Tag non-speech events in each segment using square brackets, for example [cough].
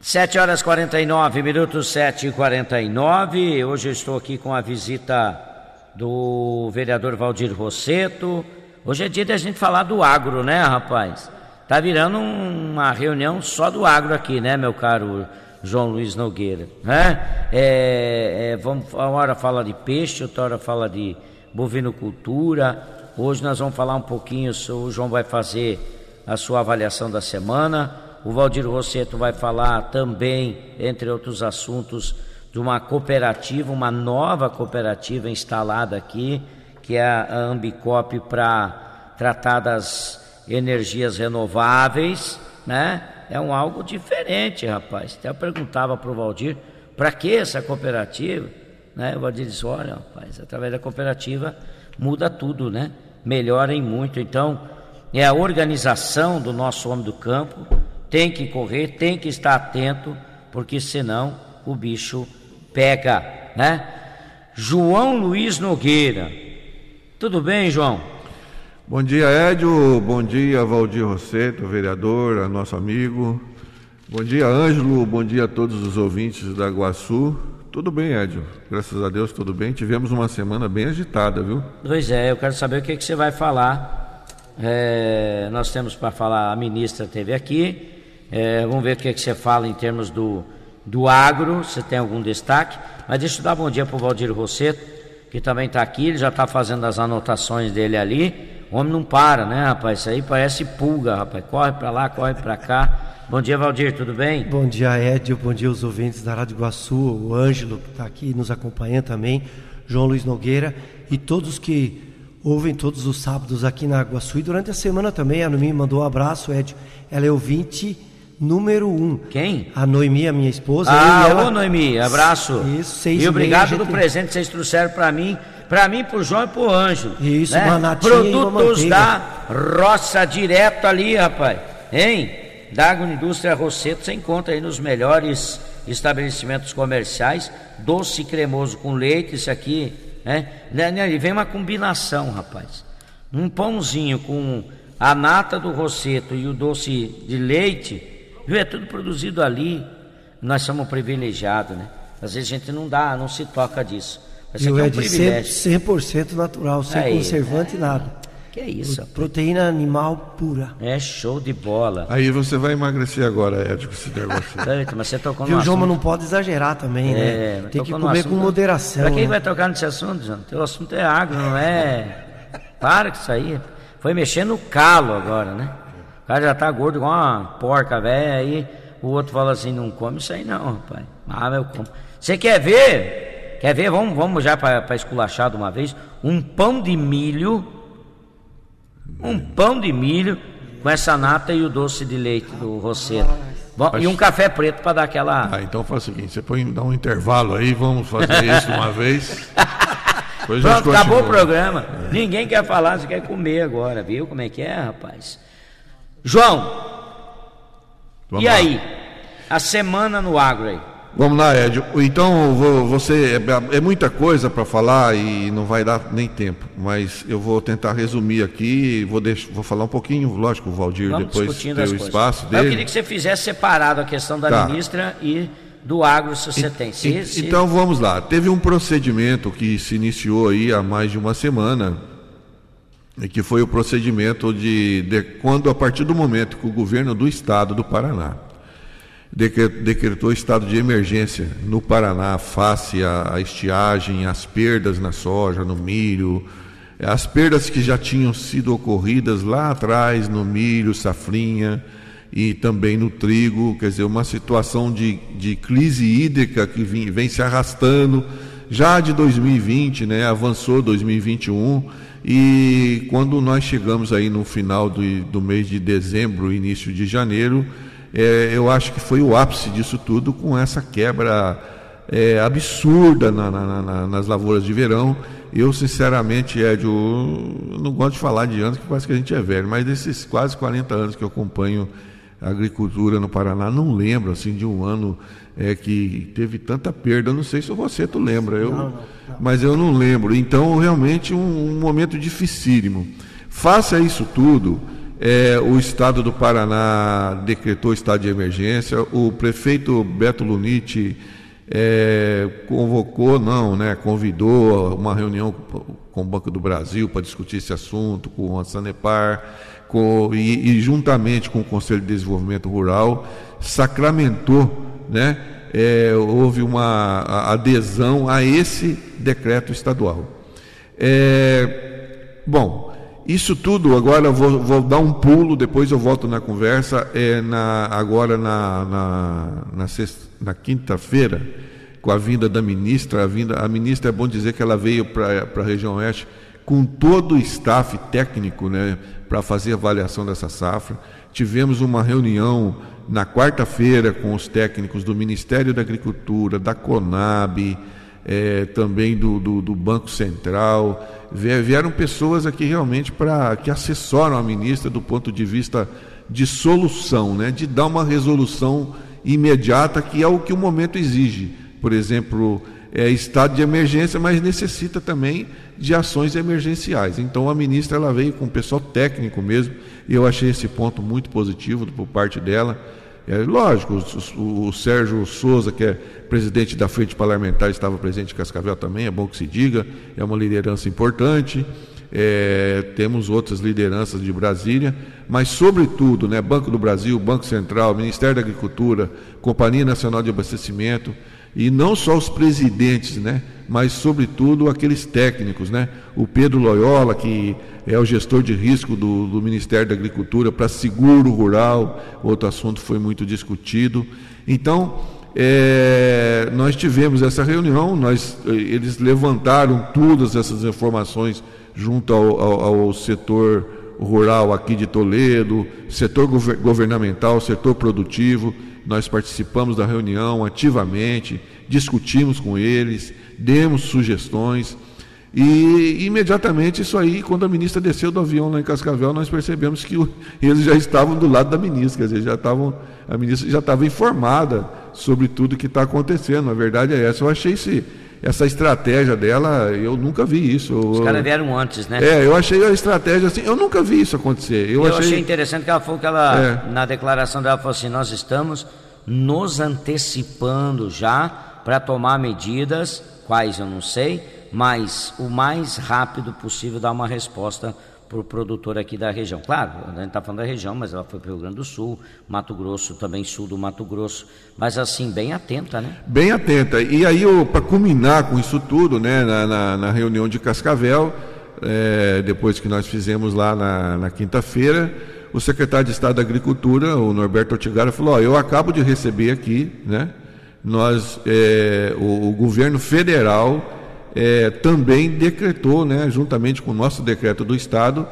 Sete horas 49 minutos, sete e quarenta e nove. Hoje eu estou aqui com a visita do vereador Valdir Rosseto. Hoje é dia da gente falar do agro, né, rapaz? Tá virando uma reunião só do agro aqui, né, meu caro João Luiz Nogueira, né? É, é, vamos, uma hora fala de peixe, outra hora fala de bovinocultura. Hoje nós vamos falar um pouquinho, o João vai fazer a sua avaliação da semana. O Valdir Rosseto vai falar também, entre outros assuntos, de uma cooperativa, uma nova cooperativa instalada aqui, que é a Ambicop para tratar das energias renováveis, né? É um algo diferente, rapaz. Até eu perguntava para o Valdir, para que essa cooperativa? Né? O Valdir disse, olha, rapaz, através da cooperativa muda tudo, né? Melhora muito. Então, é a organização do nosso homem do campo, tem que correr, tem que estar atento, porque senão o bicho pega, né? João Luiz Nogueira. Tudo bem, João? Bom dia, Édio. Bom dia, Valdir Rosseto, vereador, nosso amigo. Bom dia, Ângelo. Bom dia a todos os ouvintes da Guaçu. Tudo bem, Édio. Graças a Deus, tudo bem. Tivemos uma semana bem agitada, viu? Pois é, eu quero saber o que, que você vai falar. É, nós temos para falar, a ministra esteve aqui, é, vamos ver o que, que você fala em termos do, do agro, se tem algum destaque. Mas deixa eu dar bom dia para o Valdir Rosseto, que também está aqui, ele já está fazendo as anotações dele ali. O homem não para, né, rapaz? Isso aí parece pulga, rapaz. Corre para lá, corre para cá. Bom dia, Valdir, tudo bem? Bom dia, Edio. Bom dia aos ouvintes da Rádio Iguaçu, o Ângelo, que está aqui nos acompanhando também, João Luiz Nogueira e todos que ouvem todos os sábados aqui na Iguaçu. E durante a semana também, a Noemi mandou um abraço, Edio. Ela é ouvinte número um. Quem? A Noemi, a minha esposa. Ah, ela... ô Noemi, abraço. Isso, seis E obrigado gente... pelo presente que vocês trouxeram para mim, para mim, pro João e pro Ângelo. Isso, né? Produtos da roça direto ali, rapaz. Hein? Da Agroindústria Rosseto, você encontra aí nos melhores estabelecimentos comerciais, doce cremoso com leite, isso aqui, né? né, né? E vem uma combinação, rapaz. Um pãozinho com a nata do Rosseto e o doce de leite, viu? É tudo produzido ali. Nós somos privilegiados, né? Às vezes a gente não dá, não se toca disso. Isso aqui é um privilégio. 100% natural, sem conservante e nada. Que é isso? Proteína animal pura. É show de bola. Aí você vai emagrecer agora, Ed, com esse negócio. Eita, mas você tocou no assunto. Joma não pode exagerar também, né? é, né? Tem que comer com moderação. Pra quem né? vai tocar nesse assunto, João? Teu assunto é agro, não é? Para com isso aí. Foi mexer no calo agora, né? O cara já tá gordo igual uma porca velha, aí o outro fala assim, não come isso aí não, rapaz. Ah, eu como. Você quer ver? Quer ver? Vamos, vamos já para esculachar de uma vez. Um pão de milho um pão de milho com essa nata e o doce de leite do Rosseto. Bom, e um café preto para dar aquela. Ah, então faz o seguinte: você põe dá um intervalo aí, vamos fazer [laughs] isso uma vez. Pronto, acabou o programa. É. Ninguém quer falar, você quer comer agora, viu como é que é, rapaz? João, vamos e lá. aí? A semana no agro aí. Vamos lá, Ed. Então, você é, é muita coisa para falar e não vai dar nem tempo, mas eu vou tentar resumir aqui. Vou, vou falar um pouquinho, lógico, o Valdir Vamos depois tem o espaço dele. Eu queria que você fizesse separado a questão da tá. ministra e do agro, se você tem. Se, e, se... Então vamos lá. Teve um procedimento que se iniciou aí há mais de uma semana, que foi o procedimento de, de quando, a partir do momento que o governo do estado do Paraná decretou estado de emergência no Paraná face à estiagem, às perdas na soja, no milho, as perdas que já tinham sido ocorridas lá atrás no milho, safrinha e também no trigo, quer dizer, uma situação de, de crise hídrica que vem, vem se arrastando já de 2020, né, avançou 2021 e quando nós chegamos aí no final do, do mês de dezembro, início de janeiro, é, eu acho que foi o ápice disso tudo com essa quebra é, absurda na, na, na, nas lavouras de verão. Eu, sinceramente, Ed, eu não gosto de falar de anos, que parece que a gente é velho, mas desses quase 40 anos que eu acompanho a agricultura no Paraná, não lembro assim de um ano é, que teve tanta perda. Eu não sei se você tu lembra, eu, não, não, não. mas eu não lembro. Então, realmente, um, um momento dificílimo. Faça isso tudo é, o Estado do Paraná decretou estado de emergência, o prefeito Beto Luniti é, convocou, não, né, convidou uma reunião com o Banco do Brasil para discutir esse assunto, com a Sanepar, com, e, e, juntamente com o Conselho de Desenvolvimento Rural, sacramentou, né, é, houve uma adesão a esse decreto estadual. É, bom, isso tudo, agora vou, vou, dar um pulo, depois eu volto na conversa, é na, agora na, na, na, na quinta-feira, com a vinda da ministra, a, vinda, a ministra é bom dizer que ela veio para a região oeste com todo o staff técnico né, para fazer avaliação dessa safra. Tivemos uma reunião na quarta-feira com os técnicos do Ministério da Agricultura, da Conab, é, também do, do, do, Banco Central. Vieram pessoas aqui realmente para que assessoram a ministra do ponto de vista de solução, né, de dar uma resolução imediata, que é o que o momento exige. Por exemplo, é estado de emergência, mas necessita também de ações emergenciais. Então a ministra ela veio com o pessoal técnico mesmo, e eu achei esse ponto muito positivo por parte dela. É lógico, o, o, Sérgio Souza, que é presidente da Frente Parlamentar, estava presente em Cascavel também, é bom que se diga, é uma liderança importante. É, temos outras lideranças de Brasília, mas, sobretudo, né, Banco do Brasil, Banco Central, Ministério da Agricultura, Companhia Nacional de Abastecimento, e não só os presidentes, né, mas sobretudo aqueles técnicos, né? O Pedro Loyola, que é o gestor de risco do, do Ministério da Agricultura para seguro rural, outro assunto foi muito discutido. Então, é, nós tivemos essa reunião, nós, eles levantaram todas essas informações junto ao, ao, ao setor rural aqui de Toledo, setor governamental, setor produtivo. Nós participamos da reunião ativamente, discutimos com eles, demos sugestões. E imediatamente isso aí, quando a ministra desceu do avião lá em Cascavel, nós percebemos que o, eles já estavam do lado da ministra, quer dizer, já estavam, a ministra já estava informada sobre tudo que está acontecendo. A verdade é essa. Eu achei esse, essa estratégia dela, eu nunca vi isso. Os caras vieram antes, né? É, eu achei a estratégia assim, eu nunca vi isso acontecer. Eu, eu achei... achei... interessante que ela falou que ela, é. na declaração dela, falou assim: nós estamos nos antecipando já para tomar medidas, quais eu não sei, mas o mais rápido possível dar uma resposta para o produtor aqui da região. Claro, a gente está falando da região, mas ela foi para o Rio Grande do Sul, Mato Grosso, também sul do Mato Grosso, mas assim, bem atenta, né? Bem atenta. E aí, para culminar com isso tudo, né, na, na, na reunião de Cascavel, é, depois que nós fizemos lá na, na quinta-feira, o secretário de Estado da Agricultura, o Norberto Ortigara, falou: ó, eu acabo de receber aqui, né? Nós, é, o, o governo federal é, também decretou, né, juntamente com o nosso decreto do Estado,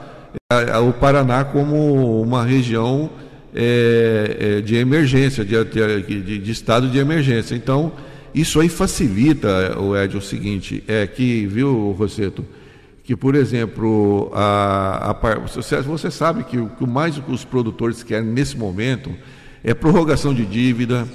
é, o Paraná como uma região é, é de emergência, de, de, de, estado de emergência. Então, isso aí facilita, o Ed, o seguinte, é que, viu, Rosseto, que, por exemplo, a, a, você, você sabe que o que mais os produtores querem nesse momento é prorrogação de dívida,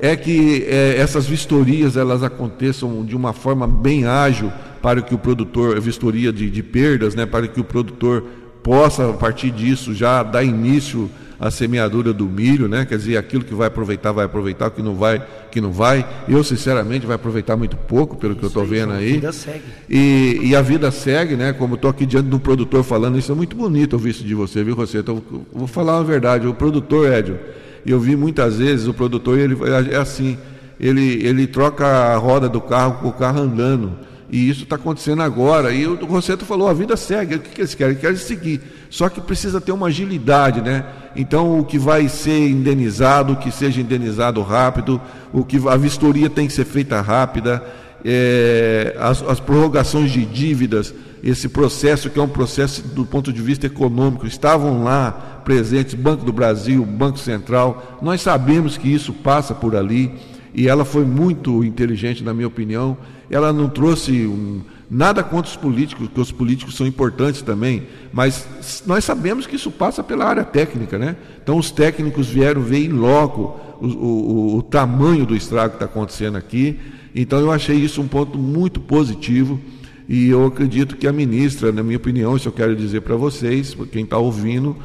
é que é, essas vistorias elas aconteçam de uma forma bem ágil para que o produtor, vistoria de, de perdas, né, para que o produtor possa, a partir disso, já dar início à semeadura do milho, né? Quer dizer, aquilo que vai aproveitar, vai aproveitar, o que não vai, que não vai. Eu, sinceramente, vai aproveitar muito pouco, pelo isso que eu estou vendo aí. A vida segue. E, e, a vida segue, né? Como estou aqui diante de um produtor falando, isso é muito bonito ouvir isso de você, viu, você? Então, vou falar a verdade. O produtor, Édio, eu vi muitas vezes o produtor, ele é assim, ele, ele troca a roda do carro com o carro andando. E isso está acontecendo agora. E o Rosseto falou, a vida segue. O que, que eles querem? Eles querem seguir. Só que precisa ter uma agilidade, né? Então o que vai ser indenizado, que seja indenizado rápido, o que a vistoria tem que ser feita rápida, é, as, as prorrogações de dívidas, esse processo que é um processo do ponto de vista econômico, estavam lá presentes, Banco do Brasil, Banco Central. Nós sabemos que isso passa por ali e ela foi muito inteligente, na minha opinião. Ela não trouxe um, nada contra os políticos, porque os políticos são importantes também, mas nós sabemos que isso passa pela área técnica, né? Então os técnicos vieram ver em loco o, o, o tamanho do estrago que está acontecendo aqui. Então eu achei isso um ponto muito positivo. E eu acredito que a ministra, na minha opinião, isso eu quero dizer para vocês, quem está ouvindo,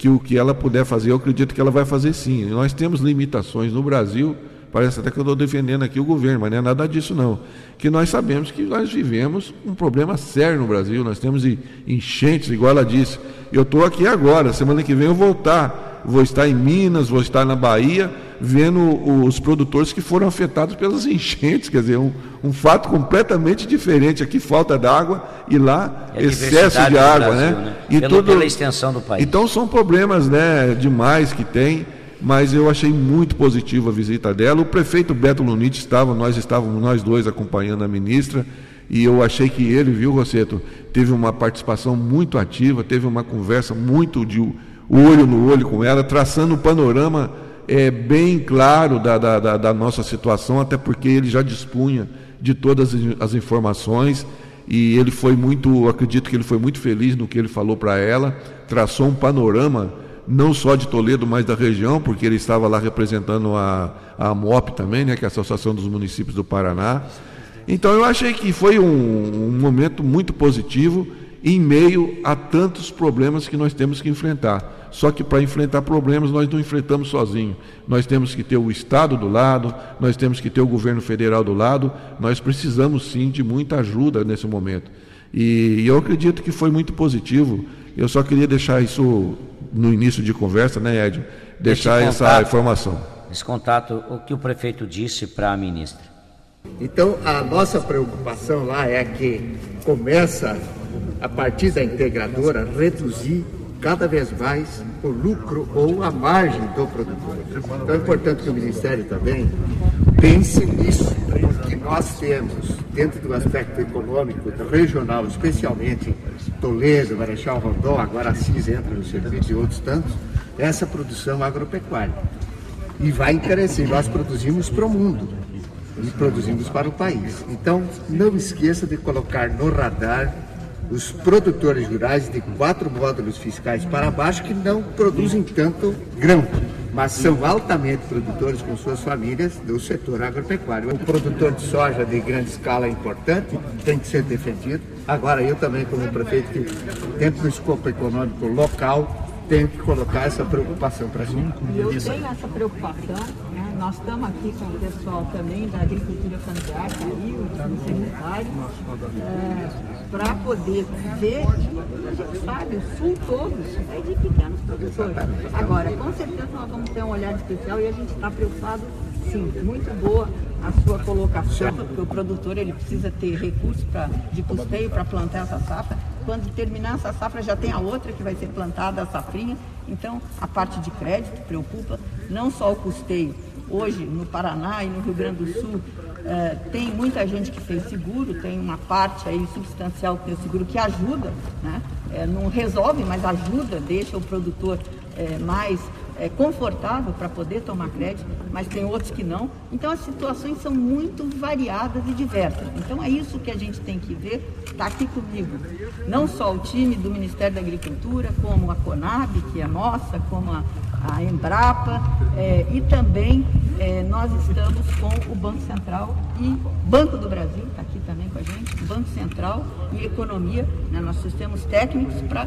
que o que ela puder fazer, eu acredito que ela vai fazer sim. Nós temos limitações no Brasil, parece até que eu estou defendendo aqui o governo, mas não é nada disso não. Que nós sabemos que nós vivemos um problema sério no Brasil, nós temos enchentes, igual ela disse. Eu estou aqui agora, semana que vem eu voltar, vou estar em Minas, vou estar na Bahia, vendo os produtores que foram afetados pelas [laughs] enchentes, quer dizer, um, um fato completamente diferente. Aqui falta d'água e lá é excesso de água, Brasil, né? né? E Pelo, tudo, pela extensão do país. Então são problemas, né, demais que tem, mas eu achei muito positiva a visita dela. O prefeito Beto Lunite estava, nós estávamos nós dois acompanhando a ministra. E eu achei que ele, viu, Rosseto, teve uma participação muito ativa, teve uma conversa muito de olho no olho com ela, traçando um panorama é, bem claro da, da, da, nossa situação, até porque ele já dispunha de todas as informações e ele foi muito, acredito que ele foi muito feliz no que ele falou para ela, traçou um panorama não só de Toledo, mas da região, porque ele estava lá representando a, a também, né, que é a Associação dos Municípios do Paraná. Então eu achei que foi um, um momento muito positivo em meio a tantos problemas que nós temos que enfrentar. Só que para enfrentar problemas nós não enfrentamos sozinhos. Nós temos que ter o Estado do lado, nós temos que ter o governo federal do lado, nós precisamos sim de muita ajuda nesse momento. E eu acredito que foi muito positivo. Eu só queria deixar isso no início de conversa, né, Ed? Deixar esse essa informação. Esse contato, o que o prefeito disse para a ministra. Então, a nossa preocupação lá é que começa, a partir da integradora, reduzir cada vez mais o lucro ou a margem do produtor. Então é importante que o Ministério também pense nisso, porque nós temos, dentro do aspecto econômico regional, especialmente Toledo, Marechal Rondon, agora Assis entra no serviço e outros tantos, essa produção agropecuária. E vai encarecer. Nós produzimos para o mundo e produzimos para o país. Então, não esqueça de colocar no radar os produtores rurais de quatro módulos fiscais para baixo que não produzem tanto grão, mas são altamente produtores com suas famílias do setor agropecuário. O produtor de soja de grande escala é importante, tem que ser defendido. Agora, eu também, como prefeito, que dentro do escopo econômico local, tenho que colocar essa preocupação para cima. Eu tenho essa preocupação nós estamos aqui com o pessoal também da agricultura familiar, tá aí, o secretário, é, para poder ver, sabe, o sul todo é de pequenos produtores. Agora, com certeza nós vamos ter um olhar especial e a gente está preocupado, sim, muito boa a sua colocação, porque o produtor ele precisa ter recursos pra, de custeio para plantar essa safra. Quando terminar essa safra, já tem a outra que vai ser plantada, a safrinha. Então, a parte de crédito preocupa, não só o custeio, hoje no Paraná e no Rio Grande do Sul é, tem muita gente que fez seguro, tem uma parte aí substancial que tem seguro que ajuda, né? É, não resolve, mas ajuda, deixa o produtor é, mais é, confortável para poder tomar crédito, mas tem outros que não. Então as situações são muito variadas e diversas. Então é isso que a gente tem que ver, está aqui comigo. Não só o time do Ministério da Agricultura, como a Conab, que é nossa, como a, a Embrapa, é, e também é, nós estamos com o Banco Central e Banco do Brasil, está aqui também com a gente, Banco Central e Economia, né, nossos sistemas técnicos, para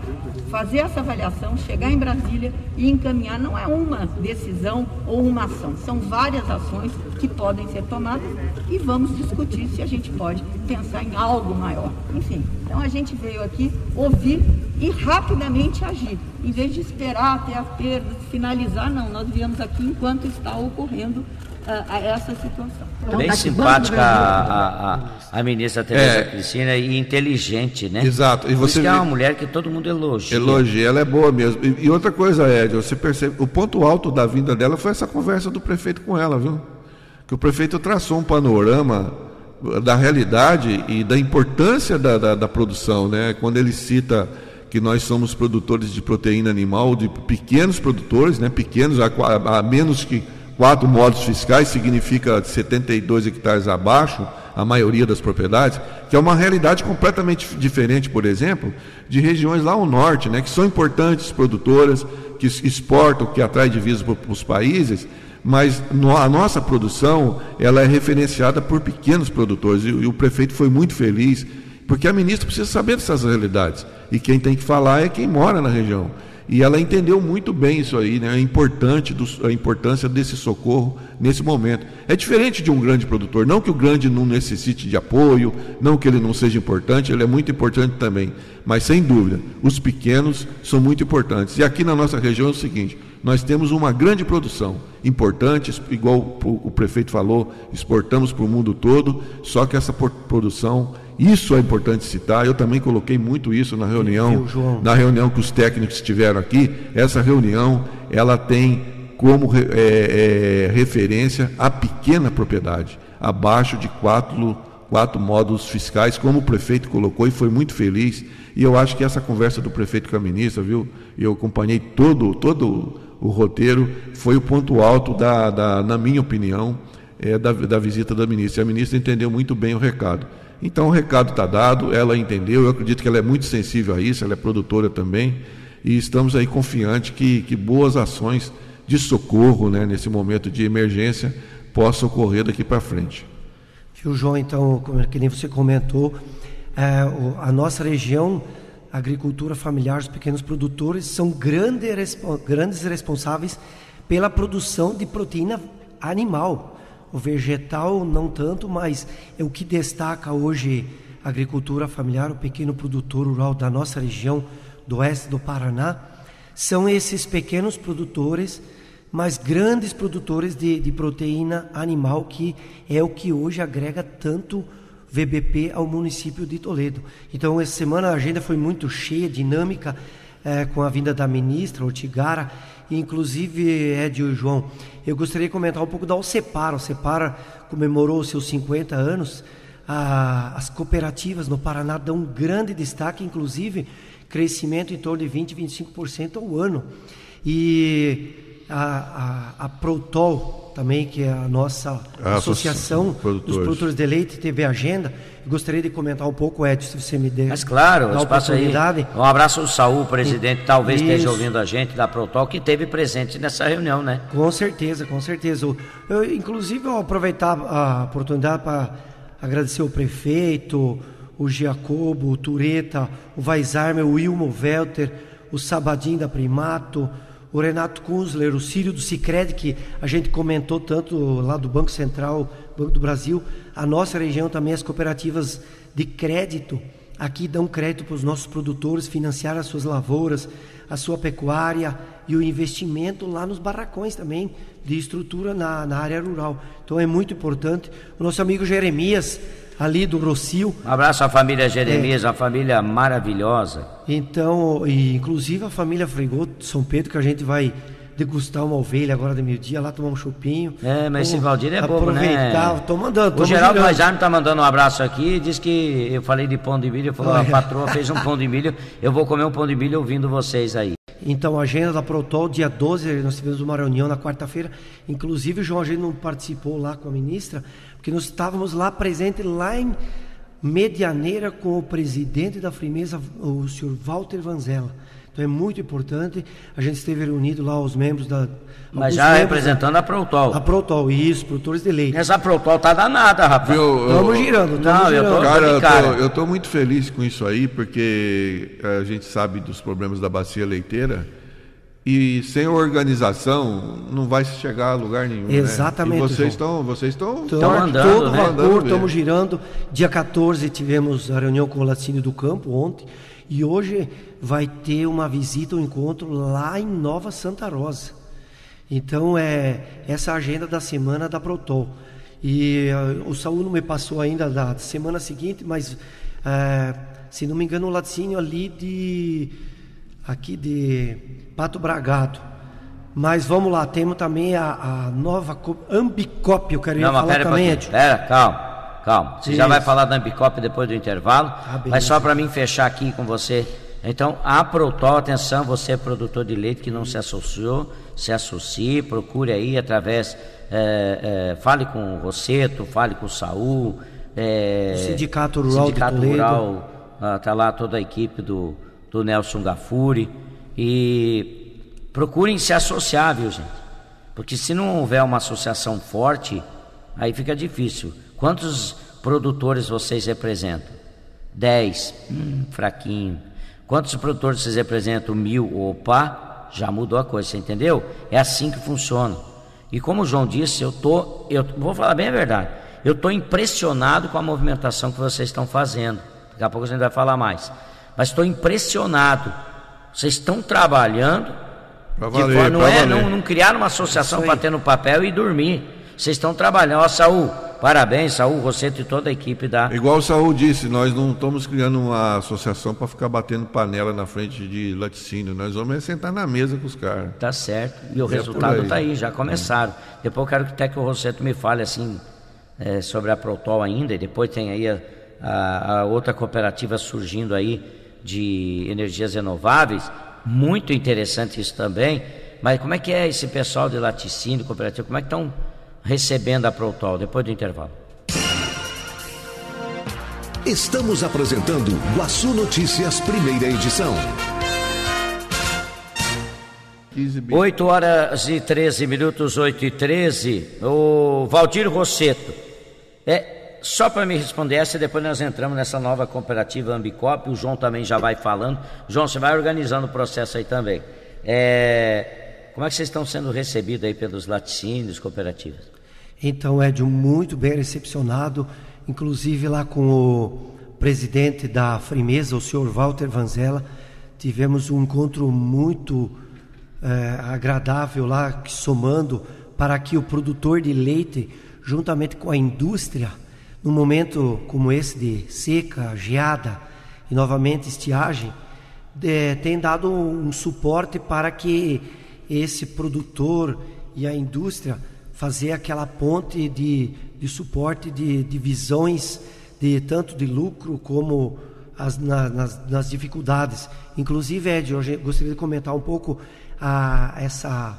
fazer essa avaliação, chegar em Brasília e encaminhar. Não é uma decisão ou uma ação, são várias ações que podem ser tomadas e vamos discutir se a gente pode pensar em algo maior. Enfim, então a gente veio aqui ouvir e rapidamente agir. Em vez de esperar até a perda, finalizar, não, nós viemos aqui enquanto está ocorrendo uh, essa situação. Então, Bem tá simpática a, a, a, ministra Tereza é, Cristina e inteligente, né? Exato. E você vê... é uma mulher que todo mundo elogia. Elogia, ela é boa mesmo. E, e outra coisa, Ed, você percebe, o ponto alto da vinda dela foi essa conversa do prefeito com ela, viu? Que o prefeito traçou um panorama da realidade e da importância da, da, da produção, né? Quando ele cita que nós somos produtores de proteína animal, de pequenos produtores, né, pequenos, a, a, a menos que quatro modos fiscais, significa 72 hectares abaixo, a maioria das propriedades, que é uma realidade completamente diferente, por exemplo, de regiões lá ao norte, né, que são importantes produtoras, que exportam, que atraem divisas para os países, mas a nossa produção ela é referenciada por pequenos produtores, e, o prefeito foi muito feliz porque a ministra precisa saber dessas realidades. E quem tem que falar é quem mora na região. E ela entendeu muito bem isso aí, né? a, importante do, a importância desse socorro nesse momento. É diferente de um grande produtor, não que o grande não necessite de apoio, não que ele não seja importante, ele é muito importante também. Mas sem dúvida, os pequenos são muito importantes. E aqui na nossa região é o seguinte: nós temos uma grande produção, importante, igual o prefeito falou, exportamos para o mundo todo, só que essa produção isso é importante citar. Eu também coloquei muito isso na reunião, na reunião que os técnicos estiveram aqui. Essa reunião ela tem como é, é, referência a pequena propriedade, abaixo de quatro, quatro módulos fiscais, como o prefeito colocou e foi muito feliz. E eu acho que essa conversa do prefeito com a ministra, viu? Eu acompanhei todo, todo o roteiro, foi o ponto alto da, da na minha opinião, é, da, da visita da ministra. E a ministra entendeu muito bem o recado. Então o recado está dado, ela entendeu, eu acredito que ela é muito sensível a isso, ela é produtora também, e estamos aí confiantes que, que boas ações de socorro né, nesse momento de emergência possam ocorrer daqui para frente. Viu, João, então, que nem você comentou, é, a nossa região, agricultura familiar, os pequenos produtores, são grande, grandes responsáveis pela produção de proteína animal. O vegetal não tanto, mas é o que destaca hoje a agricultura familiar, o pequeno produtor rural da nossa região do oeste do Paraná, são esses pequenos produtores, mas grandes produtores de, de proteína animal, que é o que hoje agrega tanto VBP ao município de Toledo. Então, essa semana a agenda foi muito cheia, dinâmica, é, com a vinda da ministra Otigara, inclusive Ed e João, eu gostaria de comentar um pouco da Alcepara. A comemorou seus 50 anos. As cooperativas no Paraná dão um grande destaque, inclusive crescimento em torno de 20, 25% ao ano. E a, a, a Protol também, que é a nossa a associação produtores. dos produtores de leite, teve agenda. Gostaria de comentar um pouco, Edson, se você me der Mas claro, a oportunidade. Aí. Um abraço ao Saul, presidente, talvez Isso. esteja ouvindo a gente da Protol, que teve presente nessa reunião, né? Com certeza, com certeza. Eu, inclusive, eu aproveitar a oportunidade para agradecer o prefeito, o Giacobo, o Tureta, o Weisarmer, o Wilmo Welter, o Sabadinho da Primato, o Renato Kunzler, o Círio do Cicred, que a gente comentou tanto lá do Banco Central, Banco do Brasil, a nossa região também, as cooperativas de crédito, aqui dão crédito para os nossos produtores financiar as suas lavouras, a sua pecuária e o investimento lá nos barracões também, de estrutura na, na área rural. Então é muito importante. O nosso amigo Jeremias, ali do Rocio. Um abraço à família Jeremias, é. uma família maravilhosa. Então, e inclusive a família de São Pedro, que a gente vai degustar uma ovelha agora de meio-dia, lá tomar um chupinho. É, mas esse Valdir é bobo, né? Aproveitar, tô mandando, tô O Geraldo Maisarme tá mandando um abraço aqui, diz que eu falei de pão de milho, falou, a patroa fez um pão de milho, eu vou comer um pão de milho ouvindo vocês aí. Então, a agenda da Protol, dia 12, nós tivemos uma reunião na quarta-feira, inclusive o João Agente não participou lá com a ministra, porque nós estávamos lá presentes lá em Medianeira com o presidente da Frimeza, o senhor Walter Vanzella. Então é muito importante. A gente esteve reunido lá, os membros da. Mas já representando da, a Protol. A Protol, isso, produtores de leite. Essa Protol tá danada, rapaz. Estamos girando, estamos girando. Eu tô, cara, eu tô, eu tô muito feliz com isso aí, porque a gente sabe dos problemas da bacia leiteira. E sem organização não vai chegar a lugar nenhum. Né? Exatamente. Né? E vocês estão vocês estão andando, todo né? vapor, estamos girando. Dia 14 tivemos a reunião com o Laticínio do Campo ontem e hoje vai ter uma visita, um encontro lá em Nova Santa Rosa. Então é essa agenda da semana da Protol. E uh, o Saúl não me passou ainda da semana seguinte, mas uh, se não me engano o laticínio ali de aqui de Pato Bragado. Mas vamos lá, temos também a, a nova Ambicop, eu quero não, falar pera também. Pera, calma. Calma, você Isso. já vai falar da Ambicop depois do intervalo, ah, mas só para mim fechar aqui com você. Então, a Protol, atenção, você é produtor de leite que não se associou, se associe, procure aí através, é, é, fale com o Rosseto, fale com o Saul. É, o Sindicato Rural Sindicato Rural, está lá toda a equipe do, do Nelson Gafuri. E procurem se associar, viu gente? Porque se não houver uma associação forte, aí fica difícil. Quantos produtores vocês representam? Dez, hum, fraquinho. Quantos produtores vocês representam? Mil, opa, já mudou a coisa, você entendeu? É assim que funciona. E como o João disse, eu tô, eu vou falar bem a verdade. Eu estou impressionado com a movimentação que vocês estão fazendo. Daqui a pouco a gente vai falar mais. Mas estou impressionado. Vocês estão trabalhando. Pra valer, de forma, não, é, não, não criaram uma associação para ter no papel e dormir. Vocês estão trabalhando. Ó, Saúl, parabéns, Saúl, você e toda a equipe da. Igual o Saúl disse, nós não estamos criando uma associação para ficar batendo panela na frente de laticínio. Nós vamos é sentar na mesa com os caras. Tá certo. E o é resultado está aí, já começaram. Depois eu quero que até que o Rosseto me fale assim é, sobre a Protol ainda, e depois tem aí a, a, a outra cooperativa surgindo aí de energias renováveis. Muito interessante isso também. Mas como é que é esse pessoal de laticínio, cooperativa? Como é que estão recebendo a Protol depois do intervalo. Estamos apresentando Guaçu Notícias, primeira edição. 8 horas e 13 minutos, 8 e 13. O Valdir Rosseto. É, só para me responder essa, depois nós entramos nessa nova cooperativa Ambicop. O João também já vai falando. João, você vai organizando o processo aí também. É, como é que vocês estão sendo recebidos aí pelos laticínios, cooperativas? Então, Edson, muito bem recepcionado, inclusive lá com o presidente da Frimeza, o senhor Walter Vanzella, tivemos um encontro muito é, agradável lá, somando para que o produtor de leite, juntamente com a indústria, num momento como esse de seca, geada e novamente estiagem, é, tem dado um suporte para que esse produtor e a indústria fazer aquela ponte de, de suporte de, de visões de tanto de lucro como as, na, nas, nas, dificuldades. Inclusive, Ed, eu gostaria de comentar um pouco a, essa,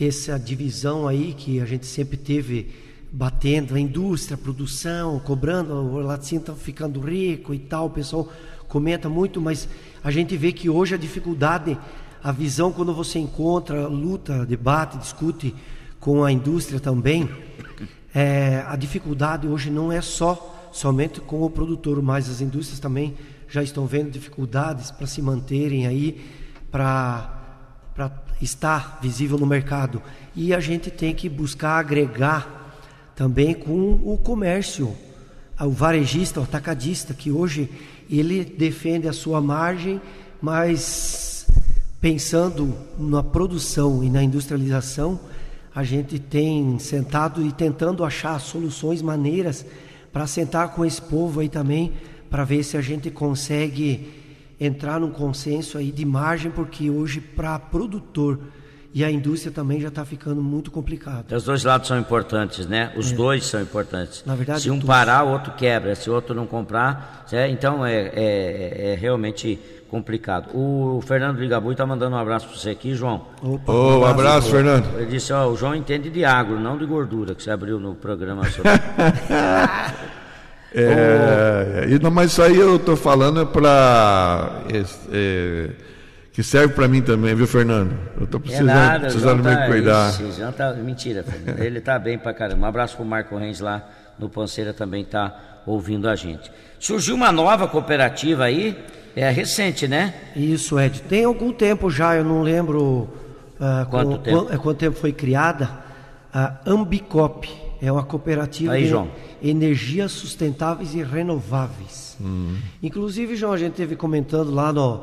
essa divisão aí que a gente sempre teve batendo, a indústria, a produção, cobrando, o laticínio está ficando rico e tal, o pessoal comenta muito, mas a gente vê que hoje a dificuldade, a visão quando você encontra, luta, debate, discute com a indústria também, é, a dificuldade hoje não é só somente com o produtor, mas as indústrias também já estão vendo dificuldades para se manterem aí, para estar visível no mercado. E a gente tem que buscar agregar também com o comércio, o varejista, o atacadista, que hoje ele defende a sua margem, mas pensando na produção e na industrialização, a gente tem sentado e tentando achar soluções, maneiras para sentar com esse povo aí também, para ver se a gente consegue entrar num consenso aí de margem, porque hoje para produtor e a indústria também já está ficando muito complicado. Os dois lados são importantes, né? Os é. dois são importantes. Na verdade, se um parar, o outro quebra. Se o outro não comprar, é, então é, é, é realmente complicado. O Fernando Ligabu está mandando um abraço para você aqui, João. Opa, oh, um abraço, Fernando. Ele disse, ó, o João entende de agro, não de gordura, que você abriu no programa sobre. [laughs] é, oh. mas isso aí eu estou falando para é, que serve para mim também, viu, Fernando? Eu estou precisando, é nada, precisando me tá, cuidar. Ixi, João tá, mentira, Fernando. ele está bem para caramba. Um abraço para o Marco Reis lá no Panceira também está ouvindo a gente. Surgiu uma nova cooperativa aí é recente, né? Isso, Ed. Tem algum tempo já, eu não lembro uh, quanto, com, tempo? Quanto, quanto, tempo foi criada. A Ambicop é uma cooperativa Aí, de João. energias sustentáveis e renováveis. Hum. Inclusive, João, a gente teve comentando lá no,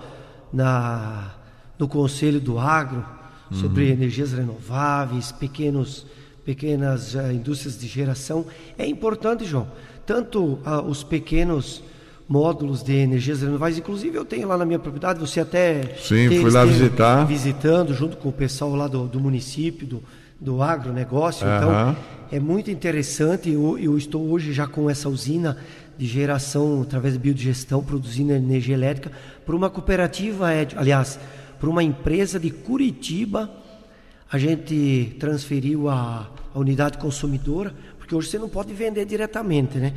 na, no Conselho do Agro sobre hum. energias renováveis, pequenos, pequenas uh, indústrias de geração. É importante, João, tanto uh, os pequenos módulos de energias renováveis. Inclusive, eu tenho lá na minha propriedade, você até Sim, fui lá visitar. visitando junto com o pessoal lá do, do município, do, do agronegócio. Uhum. Então, é muito interessante. Eu, eu, estou hoje já com essa usina de geração através de biodigestão, produzindo energia elétrica, para uma cooperativa, é, aliás, para uma empresa de Curitiba. A gente transferiu a, a unidade consumidora, porque hoje você não pode vender diretamente, né?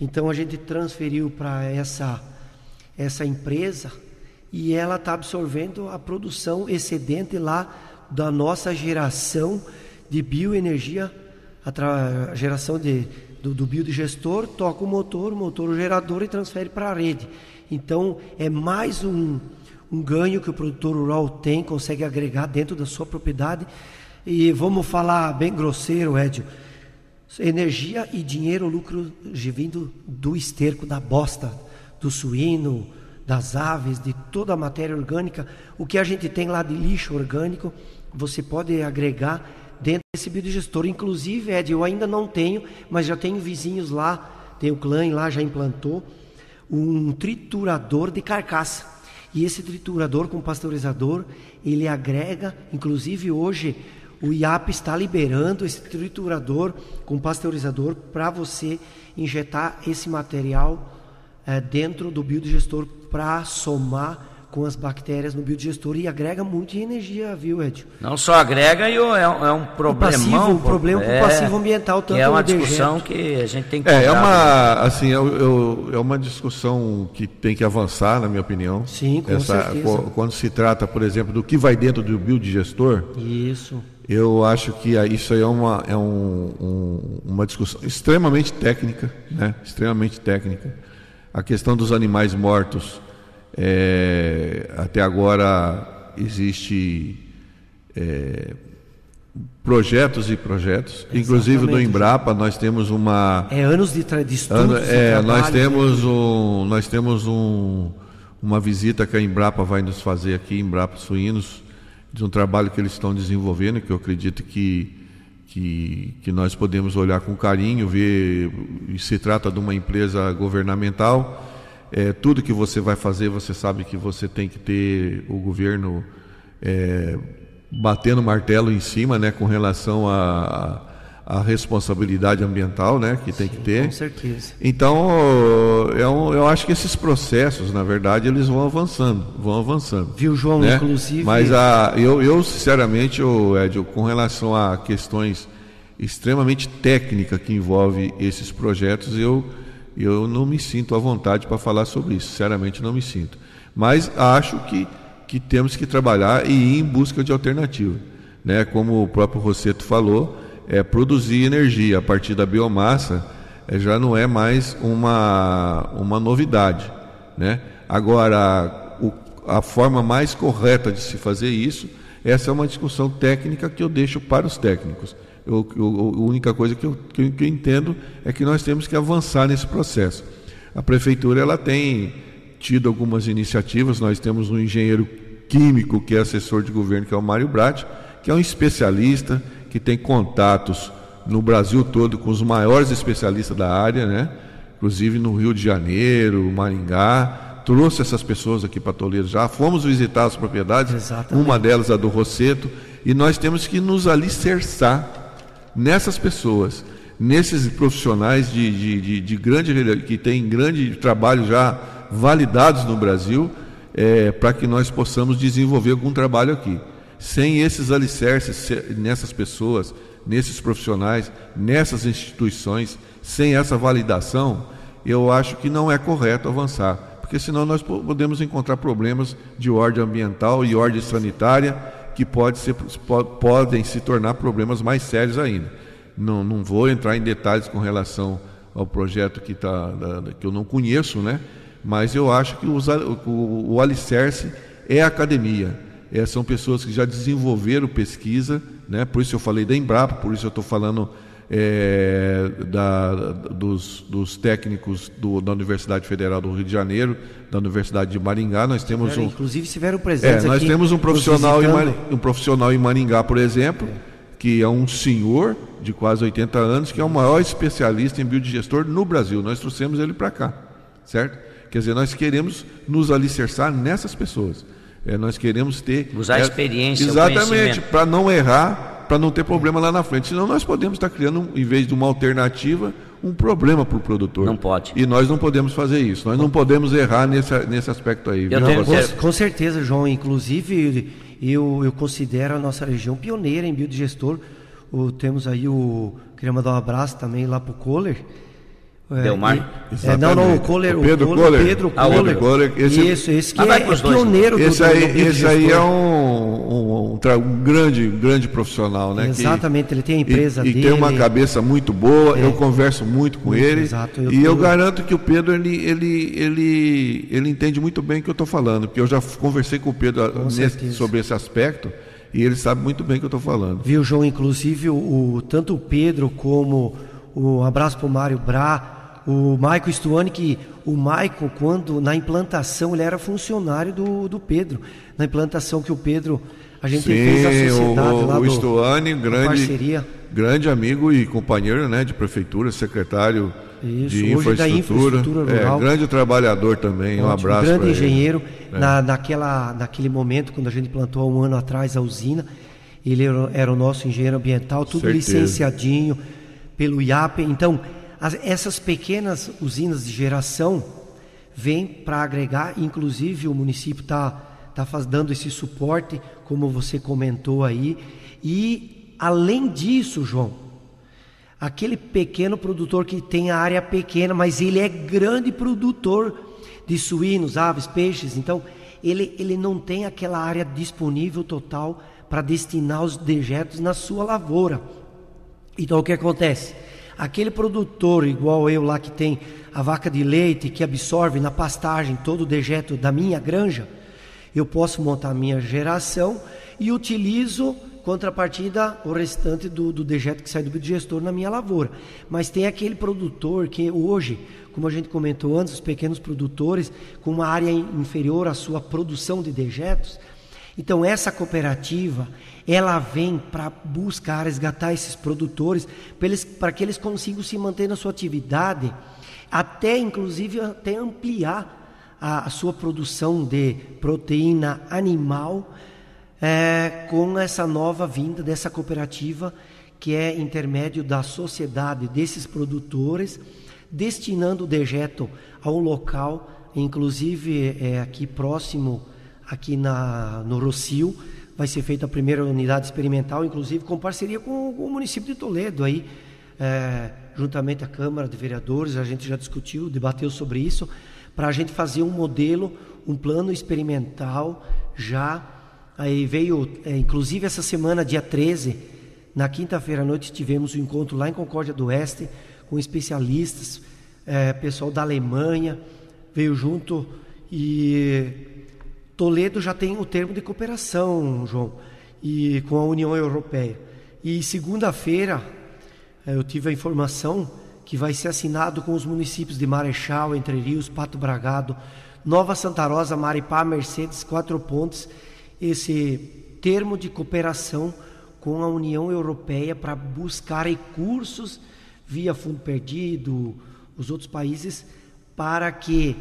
Então a gente transferiu para essa, essa empresa e ela está absorvendo a produção excedente lá da nossa geração de bioenergia, a geração de, do, do biodigestor, toca o motor, o motor o gerador e transfere para a rede. Então é mais um, um ganho que o produtor rural tem, consegue agregar dentro da sua propriedade. E vamos falar bem grosseiro, Edio, energia e dinheiro, lucro vindo do esterco, da bosta, do suíno, das aves, de toda a matéria orgânica. O que a gente tem lá de lixo orgânico, você pode agregar dentro desse biodigestor. Inclusive, Ed, eu ainda não tenho, mas já tenho vizinhos lá, tem o clã lá, já implantou, um triturador de carcaça. E esse triturador com pasteurizador, ele agrega, inclusive hoje o IAP está liberando esse triturador com pasteurizador para você injetar esse material é, dentro do biodigestor para somar com as bactérias no biodigestor e agrega muito energia, viu, Ed? Não só agrega, e é, é um problemão. Um problema é, com o passivo ambiental. Tanto é uma discussão que a gente tem que... É, é uma, assim, eu, eu, é uma discussão que tem que avançar, na minha opinião. Sim, com Essa, certeza. Quando se trata, por exemplo, do que vai dentro do biodigestor... Isso. Eu acho que isso aí é uma, é um, um, uma discussão extremamente técnica, né? extremamente técnica. A questão dos animais mortos é, até agora existe é, projetos e projetos, Exatamente. inclusive no Embrapa nós temos uma é anos de, tra de estudos, é, nós temos um nós temos um, uma visita que a Embrapa vai nos fazer aqui, Embrapa Suínos, de um trabalho que eles estão desenvolvendo, que eu acredito que que, que nós podemos olhar com carinho, ver se trata de uma empresa governamental é, tudo que você vai fazer, você sabe que você tem que ter o governo é, batendo martelo em cima, né, com relação a, a, responsabilidade ambiental, né, que tem Sim, que ter. Com certeza. Então, eu, eu acho que esses processos, na verdade, eles vão avançando, vão avançando. Viu, João, né? inclusive. Mas a, eu, eu sinceramente, eu, Ed, com relação a questões extremamente técnicas que envolvem esses projetos, eu eu não me sinto à vontade para falar sobre isso, sinceramente não me sinto. Mas acho que, que temos que trabalhar e ir em busca de alternativa. Né? Como o próprio Rosseto falou, é, produzir energia a partir da biomassa é, já não é mais uma, uma novidade. Né? Agora, o, a forma mais correta de se fazer isso, essa é uma discussão técnica que eu deixo para os técnicos. Eu, eu, a única coisa que eu, que eu, entendo é que nós temos que avançar nesse processo. A prefeitura ela tem tido algumas iniciativas. Nós temos um engenheiro químico que é assessor de governo, que é o Mário Brat, que é um especialista que tem contatos no Brasil todo com os maiores especialistas da área, né? Inclusive no Rio de Janeiro, Maringá, trouxe essas pessoas aqui para Toledo já. Fomos visitar as propriedades, Exatamente. uma delas a do Rosseto, e nós temos que nos alicerçar nessas pessoas, nesses profissionais de, de, de, de grande que têm grande trabalho já validados no Brasil, é, para que nós possamos desenvolver algum trabalho aqui. Sem esses alicerces nessas pessoas, nesses profissionais, nessas instituições, sem essa validação, eu acho que não é correto avançar, porque senão nós podemos encontrar problemas de ordem ambiental e ordem sanitária que pode ser, podem se tornar problemas mais sérios ainda. Não, não vou entrar em detalhes com relação ao projeto que, tá, que eu não conheço, né? mas eu acho que os, o, o alicerce é a academia. É, são pessoas que já desenvolveram pesquisa, né? por isso eu falei da Embrapa, por isso eu estou falando é, da, dos, dos, técnicos do, da Universidade Federal do Rio de Janeiro, da Universidade de Maringá. Nós temos um, inclusive tiveram presentes é, nós aqui temos um profissional, em, um profissional em Maringá, por exemplo, é. que é um senhor de quase 80 anos, que é o maior especialista em biodigestor no Brasil. Nós trouxemos ele para cá, certo? Quer dizer, nós queremos nos alicerçar nessas pessoas. É, nós queremos ter. Usar a é, experiência. Exatamente, para não errar para não ter problema lá na frente. Senão nós podemos estar criando, em vez de uma alternativa, um problema para o produtor. Não pode. E nós não podemos fazer isso. Nós não podemos errar nesse, nesse aspecto aí. Eu tenho, com, com, certeza, João. Inclusive, eu, eu considero a nossa região pioneira em biodigestor. O, temos aí o. Queria mandar um abraço também lá para o Kohler. É, Delmar? É, não, não, o Kohler, o Pedro Kohler, Pedro ah, Kohler. Kohler esse, isso, esse que é, é pioneiro esse do, aí, do, Esse aí é um, um, um, grande, grande profissional, né? Exatamente, que, ele tem a empresa e, dele. E tem uma cabeça muito boa, é. eu converso muito com muito, ele. Exato, eu e eu garanto que o Pedro, ele, ele, ele, ele entende muito bem o que eu estou falando, porque eu já conversei com o Pedro com nesse, sobre esse aspecto. E ele sabe muito bem o que eu estou falando. Viu, João? Inclusive, o, o, tanto o Pedro como o um abraço para o Mário Bra, o Maico Stuani, que o Maico, quando na implantação, ele era funcionário do, do Pedro. Na implantação que o Pedro, a gente Sim, fez a sociedade o, lá o do, Stuani, grande, parceria. grande amigo e companheiro né, de prefeitura, secretário isso, de infraestrutura, infraestrutura é, grande trabalhador também, Ótimo, um abraço grande engenheiro, é. na, naquela, naquele momento, quando a gente plantou há um ano atrás a usina, ele era, era o nosso engenheiro ambiental, tudo Certeza. licenciadinho pelo IAP, então as, essas pequenas usinas de geração vêm para agregar, inclusive o município está tá, tá dando esse suporte, como você comentou aí. E além disso, João, aquele pequeno produtor que tem a área pequena, mas ele é grande produtor de suínos, aves, peixes, então ele, ele não tem aquela área disponível total para destinar os dejetos na sua lavoura. Então o que acontece? Aquele produtor igual eu lá que tem a vaca de leite que absorve na pastagem todo o dejeto da minha granja, eu posso montar a minha geração e utilizo contrapartida o restante do, do dejeto que sai do biodigestor na minha lavoura. Mas tem aquele produtor que hoje, como a gente comentou antes, os pequenos produtores com uma área inferior à sua produção de dejetos, então essa cooperativa, ela vem para buscar resgatar esses produtores para que eles consigam se manter na sua atividade, até inclusive até ampliar a, a sua produção de proteína animal é, com essa nova vinda dessa cooperativa que é intermédio da sociedade desses produtores, destinando o dejeto a um local, inclusive é, aqui próximo aqui na, no Rocio. Vai ser feita a primeira unidade experimental, inclusive com parceria com, o município de Toledo aí, é, juntamente a Câmara de Vereadores, a gente já discutiu, debateu sobre isso, para a gente fazer um modelo, um plano experimental já. Aí veio, é, inclusive essa semana, dia 13, na quinta-feira à noite, tivemos um encontro lá em Concórdia do Oeste com especialistas, é, pessoal da Alemanha, veio junto e Toledo já tem o termo de cooperação, João, e com a União Europeia. E segunda-feira eh, eu tive a informação que vai ser assinado com os municípios de Marechal, Entre Rios, Pato Bragado, Nova Santa Rosa, Maripá, Mercedes, Quatro Pontes, esse termo de cooperação com a União Europeia para buscar recursos via fundo perdido, os outros países, para que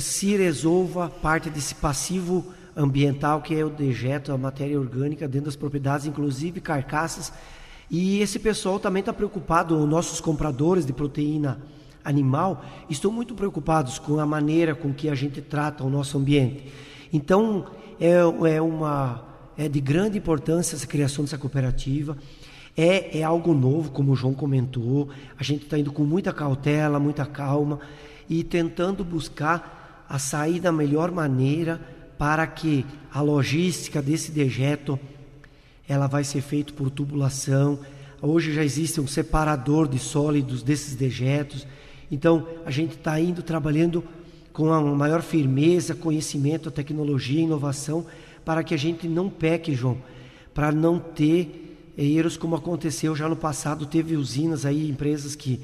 se resolva parte desse passivo ambiental que é o dejeto, a matéria orgânica dentro das propriedades, inclusive carcaças. E esse pessoal também está preocupado, os nossos compradores de proteína animal estão muito preocupados com a maneira com que a gente trata o nosso ambiente. Então, é, é uma é de grande importância essa criação dessa cooperativa. É, é algo novo, como o João comentou. A gente está indo com muita cautela, muita calma e tentando buscar a sair da melhor maneira para que a logística desse dejeto ela vai ser feita por tubulação. Hoje já existe um separador de sólidos desses dejetos. Então a gente está indo trabalhando com a maior firmeza, conhecimento, tecnologia, inovação, para que a gente não peque, João, para não ter erros como aconteceu já no passado. Teve usinas aí, empresas que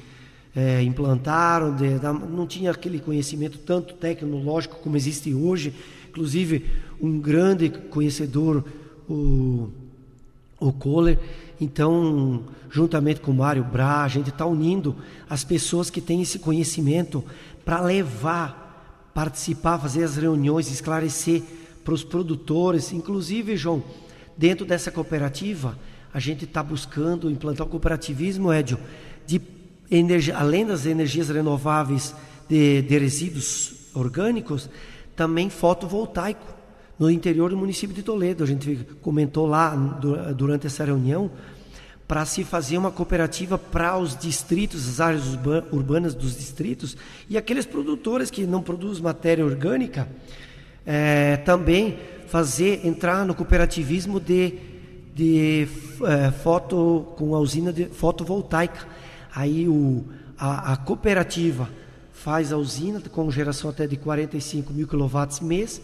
é, implantaram, de, da, não tinha aquele conhecimento tanto tecnológico como existe hoje. Inclusive, um grande conhecedor, o, o Kohler. Então, juntamente com o Mário Bra, a gente está unindo as pessoas que têm esse conhecimento para levar, participar, fazer as reuniões, esclarecer para os produtores. Inclusive, João, dentro dessa cooperativa, a gente está buscando implantar o cooperativismo, Edio, de energia, além das energias renováveis de, de resíduos orgânicos, também fotovoltaico no interior do município de Toledo. A gente comentou lá durante essa reunião para se fazer uma cooperativa para os distritos, as áreas urbanas dos distritos e aqueles produtores que não produzem matéria orgânica é, também fazer entrar no cooperativismo de, de é, foto com a usina de fotovoltaica. Aí o, a, a, cooperativa faz a usina com geração até de 45 mil quilowatts mês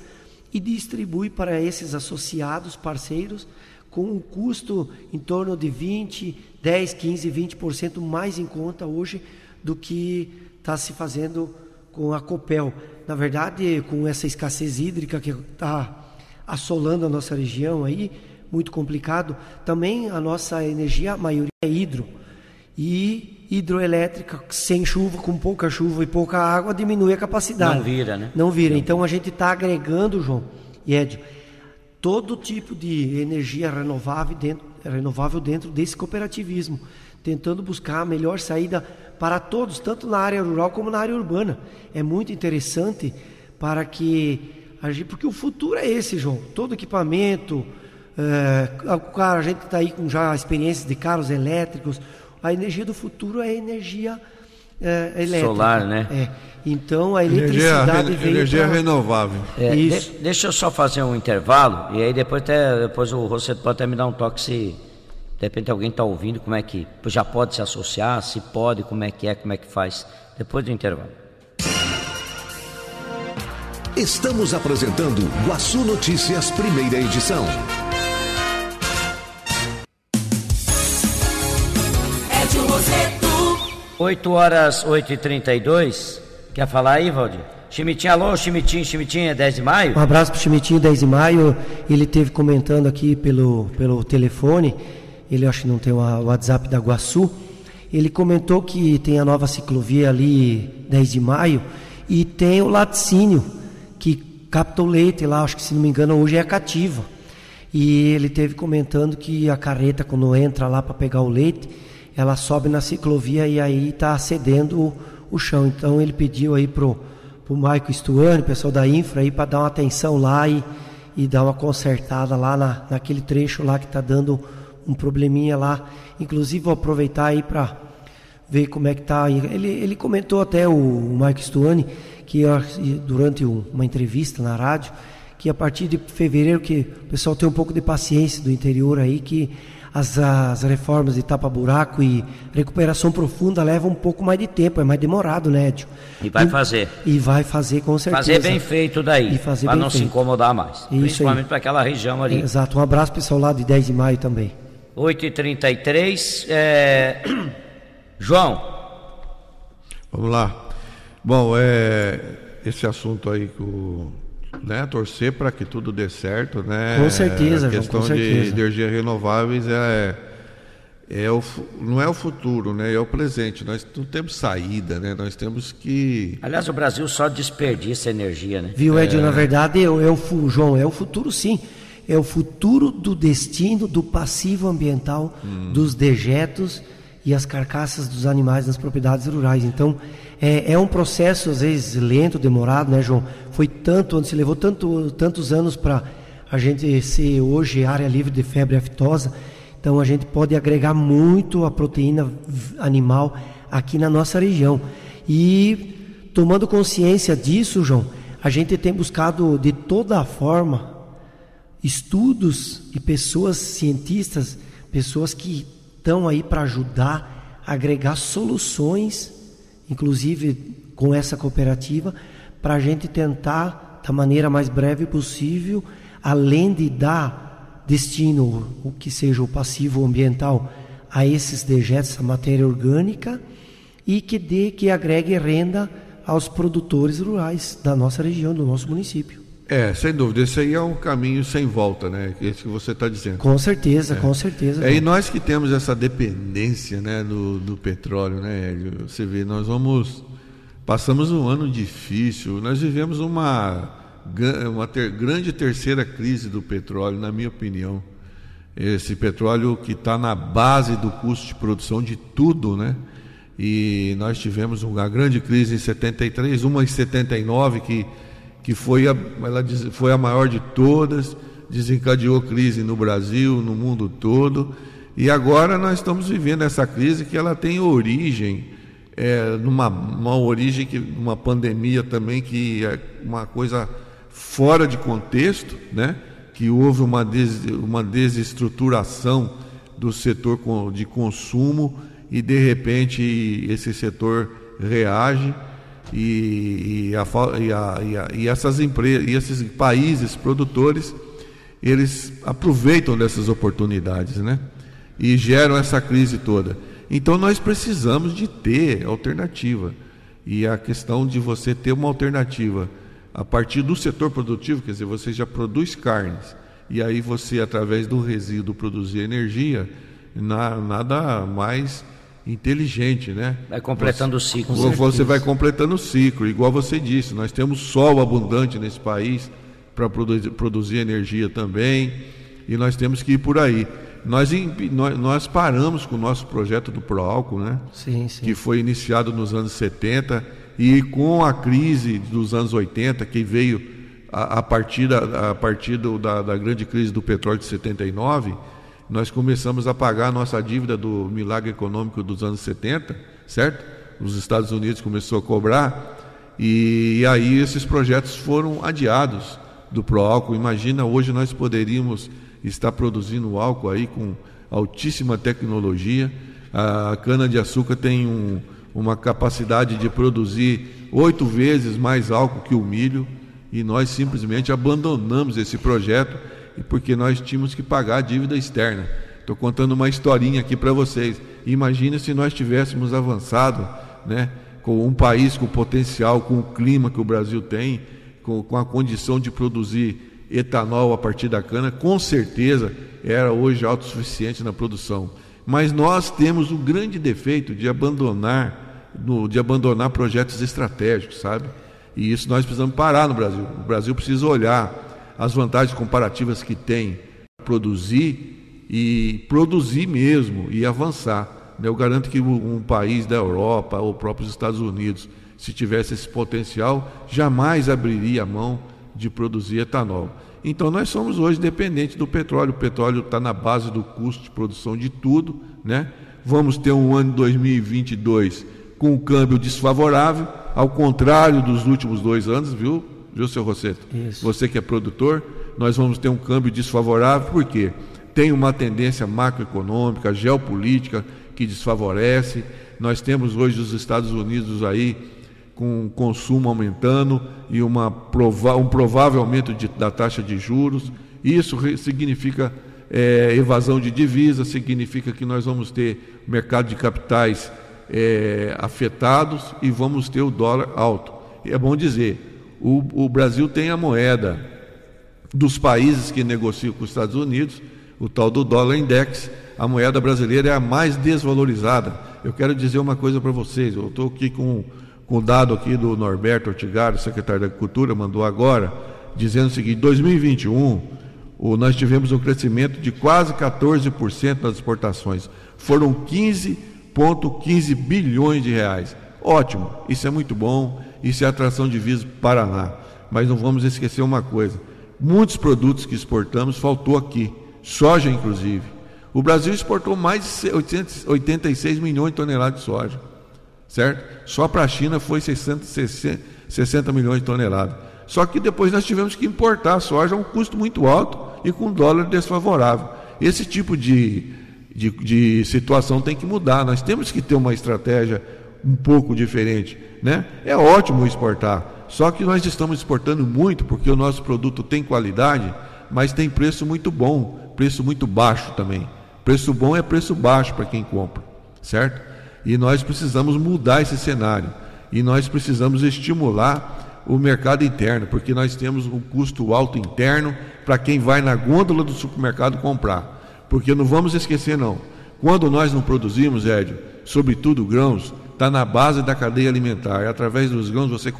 e distribui para esses associados, parceiros, com um custo em torno de 20, 10, 15, 20% mais em conta hoje do que está se fazendo com a Copel. Na verdade, com essa escassez hídrica que está assolando a nossa região aí, muito complicado, também a nossa energia, a maioria é hidro. E hidroelétrica, sem chuva, com pouca chuva e pouca água, diminui a capacidade. Não vira, né? Não vira. Então a gente está agregando, João e Edio, todo tipo de energia renovável dentro, renovável dentro desse cooperativismo, tentando buscar a melhor saída para todos, tanto na área rural como na área urbana. É muito interessante para que porque o futuro é esse, João. Todo equipamento, é, a gente está aí com já experiências de carros elétricos. A energia do futuro é a energia é, elétrica. Solar, né? É. Então a eletricidade energia, veio energia pra... renovável. É, Isso. De, deixa eu só fazer um intervalo e aí depois até depois o Rosseto pode até me dar um toque se de repente alguém está ouvindo como é que já pode se associar, se pode, como é que é, como é que faz. Depois do intervalo. Estamos apresentando Guaçu Notícias, primeira edição. 8 horas 8 e 32 Quer falar aí, Valdir? Chimitinho, alô, Chimitinho, Chimitinho, é 10 de maio? Um abraço pro Chimitinho, 10 de maio. Ele teve comentando aqui pelo, pelo telefone, ele acho que não tem o WhatsApp da Guaçu. Ele comentou que tem a nova ciclovia ali, 10 de maio, e tem o laticínio, que capta o leite lá, acho que se não me engano hoje é a cativa. E ele teve comentando que a carreta, quando entra lá para pegar o leite, ela sobe na ciclovia e aí está cedendo o, o, chão. Então ele pediu aí pro, pro Maico Stuani, pessoal da Infra aí para dar uma atenção lá e, e dar uma consertada lá na, naquele trecho lá que está dando um probleminha lá. Inclusive vou aproveitar aí para ver como é que tá. Ele, ele comentou até o, o Maico Stuani que durante uma entrevista na rádio que a partir de fevereiro que o pessoal tem um pouco de paciência do interior aí que as, as reformas de tapa-buraco e recuperação profunda levam um pouco mais de tempo, é mais demorado, né, Edson? E vai e, fazer. E vai fazer com certeza. Fazer bem feito daí, para não feito. se incomodar mais. Isso principalmente para aquela região ali. Exato, um abraço pessoal lá de 10 de maio também. 8h33, é... [clears throat] João. Vamos lá. Bom, é, esse assunto aí que o né, torcer para que tudo dê certo, né? Com certeza, a questão João, com certeza. de energias renováveis é, é o, não é o futuro, né? É o presente. Nós não temos saída, né? Nós temos que. Aliás, o Brasil só desperdiça energia, né? Viu, Ed? É... Na verdade, é, é o João, é o futuro, sim. É o futuro do destino do passivo ambiental, hum. dos dejetos e as carcaças dos animais nas propriedades rurais. Então, é, é, um processo, às vezes, lento, demorado, né, João? Foi tanto, se levou tanto, tantos anos para a gente ser hoje área livre de febre aftosa. Então, a gente pode agregar muito a proteína animal aqui na nossa região. E, tomando consciência disso, João, a gente tem buscado de toda forma estudos e pessoas cientistas, pessoas que estão aí para ajudar a agregar soluções, inclusive com essa cooperativa, para a gente tentar, da maneira mais breve possível, além de dar destino, o que seja o passivo ambiental, a esses dejetos, a matéria orgânica, e que dê, que agregue renda aos produtores rurais da nossa região, do nosso município. É, sem dúvida. Esse aí é um caminho sem volta, né? Esse que você está dizendo. Com certeza, é. com certeza. É, e nós que temos essa dependência né, do, do petróleo, né, Hélio? Você vê, nós vamos. Passamos um ano difícil, nós vivemos uma, uma ter, grande terceira crise do petróleo, na minha opinião. Esse petróleo que está na base do custo de produção de tudo, né? E nós tivemos uma grande crise em 73, uma em 79 que que foi a, ela foi a maior de todas, desencadeou crise no Brasil, no mundo todo, E agora nós estamos vivendo essa crise que ela tem origem é, numa uma origem que uma pandemia também que é uma coisa fora de contexto, né? Que houve uma des, uma desestruturação do setor de consumo e de repente esse setor reage e, e, a, e, a, e essas empresas e esses países produtores eles aproveitam dessas oportunidades, né? E geram essa crise toda. Então nós precisamos de ter alternativa. E a questão de você ter uma alternativa a partir do setor produtivo, quer dizer, você já produz carnes, e aí você, através do resíduo, produzir energia, na, nada mais inteligente, né? Vai completando você, o ciclo. Você vai completando o ciclo, igual você disse, nós temos sol abundante nesse país para produzir, produzir energia também, e nós temos que ir por aí. Nós, nós, nós paramos com o nosso projeto do Proálcool, né? Sim, sim. Que foi iniciado nos anos 70 e com a crise dos anos 80, que veio a, a partir, da, a partir do, da, da grande crise do petróleo de 79, nós começamos a pagar a nossa dívida do milagre econômico dos anos 70, certo? Os Estados Unidos começou a cobrar e, e aí esses projetos foram adiados do Proálcool. Imagina, hoje nós poderíamos está produzindo álcool aí com altíssima tecnologia. A cana-de-açúcar tem um, uma capacidade de produzir oito vezes mais álcool que o milho e nós simplesmente abandonamos esse projeto porque nós tínhamos que pagar a dívida externa. Estou contando uma historinha aqui para vocês. Imagina se nós tivéssemos avançado, né, com um país com potencial, com o clima que o Brasil tem, com, com a condição de produzir etanol a partir da cana, com certeza era hoje autossuficiente na produção. Mas nós temos o grande defeito de abandonar, de abandonar projetos estratégicos, sabe? E isso nós precisamos parar no Brasil. O Brasil precisa olhar as vantagens comparativas que tem produzir e produzir mesmo e avançar. Eu garanto que um país da Europa ou próprios Estados Unidos, se tivesse esse potencial, jamais abriria a mão de produzir etanol. Então nós somos hoje dependentes do petróleo. O petróleo está na base do custo de produção de tudo, né? Vamos ter um ano de 2022 com um câmbio desfavorável, ao contrário dos últimos dois anos, viu, viu, seu Rosseto? Isso. Você que é produtor, nós vamos ter um câmbio desfavorável, por quê? Tem uma tendência macroeconômica, geopolítica que desfavorece. Nós temos hoje os Estados Unidos aí com consumo aumentando e uma prova um provável aumento de, da taxa de juros. Isso significa é, evasão de divisas, significa que nós vamos ter mercado de capitais é, afetados e vamos ter o dólar alto. E é bom dizer, o, o Brasil tem a moeda dos países que negociam com os Estados Unidos, o tal do dólar index, a moeda brasileira é a mais desvalorizada. Eu quero dizer uma coisa para vocês, eu estou aqui com com dado aqui do Norberto Ortigário, secretário da Agricultura, mandou agora, dizendo o seguinte: 2021, o, nós tivemos um crescimento de quase 14% nas exportações. Foram 15,15 bilhões de reais. Ótimo, isso é muito bom, isso é atração de para Paraná. Mas não vamos esquecer uma coisa: muitos produtos que exportamos faltou aqui, soja inclusive. O Brasil exportou mais de 86 milhões de toneladas de soja certo? Só para a China foi 660, 60 milhões de toneladas. Só que depois nós tivemos que importar soja a um custo muito alto e com dólar desfavorável. Esse tipo de, de, de situação tem que mudar. Nós temos que ter uma estratégia um pouco diferente. Né? É ótimo exportar, só que nós estamos exportando muito porque o nosso produto tem qualidade, mas tem preço muito bom, preço muito baixo também. Preço bom é preço baixo para quem compra, certo? E nós precisamos mudar esse cenário. E nós precisamos estimular o mercado interno, porque nós temos um custo alto interno para quem vai na gôndola do supermercado comprar. Porque não vamos esquecer, não. Quando nós não produzimos, Édio, sobretudo grãos, está na base da cadeia alimentar. Através dos grãos você